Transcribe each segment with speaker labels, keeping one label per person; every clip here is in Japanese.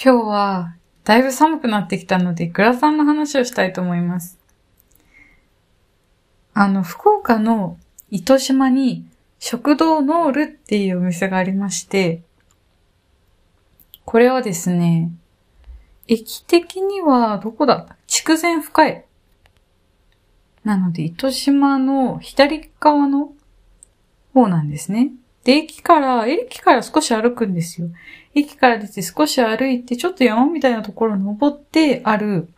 Speaker 1: 今日はだいぶ寒くなってきたのでグラタンの話をしたいと思います。あの、福岡の糸島に食堂ノールっていうお店がありまして、これはですね、駅的にはどこだ筑前深い。なので、糸島の左側の方なんですね。で、駅から、駅から少し歩くんですよ。駅から出て少し歩いて、ちょっと山みたいなところ登ってある、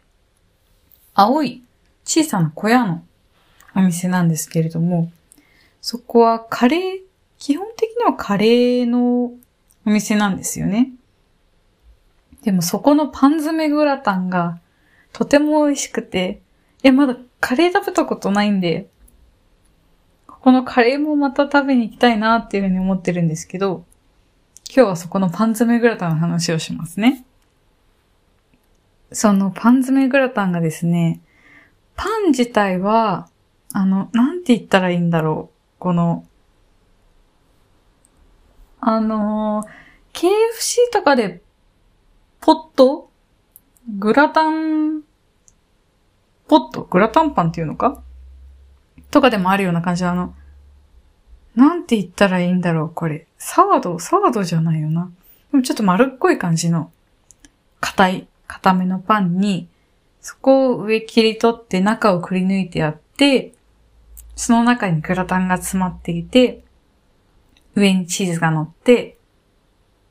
Speaker 1: 青い小さな小屋のお店なんですけれども、そこはカレー、基本的にはカレーのお店なんですよね。でもそこのパン詰めグラタンがとても美味しくて、いや、まだカレー食べたことないんで、このカレーもまた食べに行きたいなっていうふうに思ってるんですけど、今日はそこのパン詰めグラタンの話をしますね。そのパン詰めグラタンがですね、パン自体は、あの、なんて言ったらいいんだろう。この、あのー KFC とかでポット？グラタン、ポット？グラタンパンっていうのか？とかでもあるような感じのあの、なんて言ったらいいんだろう、これ。サワドサワドじゃないよな。でもちょっと丸っこい感じの、硬い、硬めのパンに、そこを上切り取って中をくり抜いてやって、その中にグラタンが詰まっていて、上にチーズが乗って、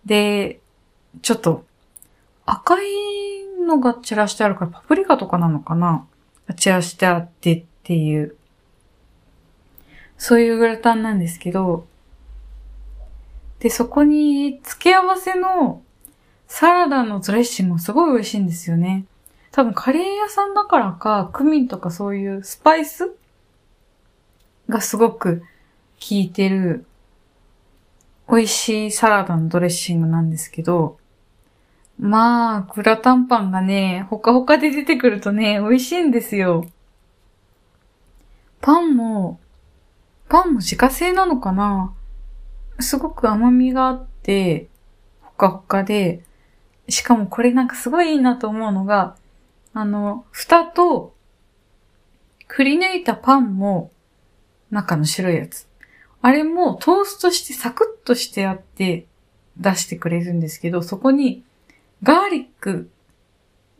Speaker 1: で、ちょっと赤いのが散らしてあるからパプリカとかなのかな散らしてあってっていう、そういうグラタンなんですけど、で、そこに付け合わせのサラダのドレッシングもすごい美味しいんですよね。多分カレー屋さんだからか、クミンとかそういうスパイスがすごく効いてる美味しいサラダのドレッシングなんですけど、まあ、グラタンパンがね、ほかほかで出てくるとね、美味しいんですよ。パンも、パンも自家製なのかな？すごく甘みがあって、ほかほかで、しかもこれなんかすごいいいなと思うのが、あの、蓋と、くり抜いたパンも、中の白いやつ。あれもトーストしてサクッとしてあって出してくれるんですけど、そこにガーリック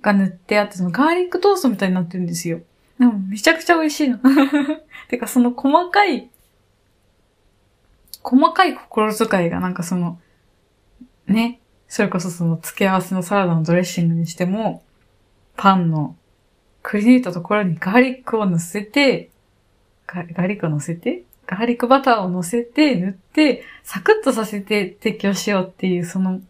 Speaker 1: が塗ってあって、そのガーリックトーストみたいになってるんですよ。でもめちゃくちゃ美味しいの。てかその細かい、細かい心遣いがなんかその、ね、それこそその付け合わせのサラダのドレッシングにしても、パンのくり抜いたところにガーリックを乗せて、ガーリックを乗せてガーリックバターを乗せて、塗って、サクッとさせて提供しようっていう、その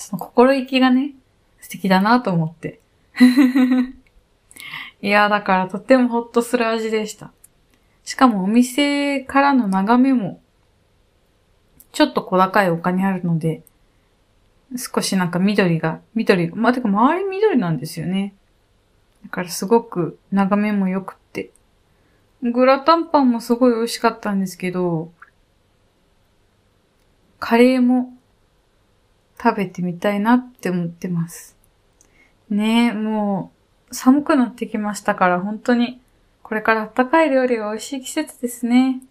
Speaker 1: その心意気がね、素敵だなと思って。いや、だからとってもほっとする味でした。しかもお店からの眺めも、ちょっと小高い丘にあるので、少しなんか緑が、緑、まあ、てか周り緑なんですよね。だからすごく眺めも良くって。グラタンパンもすごい美味しかったんですけど、カレーも食べてみたいなって思ってます。ねえ、もう寒くなってきましたから本当にこれから暖かい料理が美味しい季節ですね。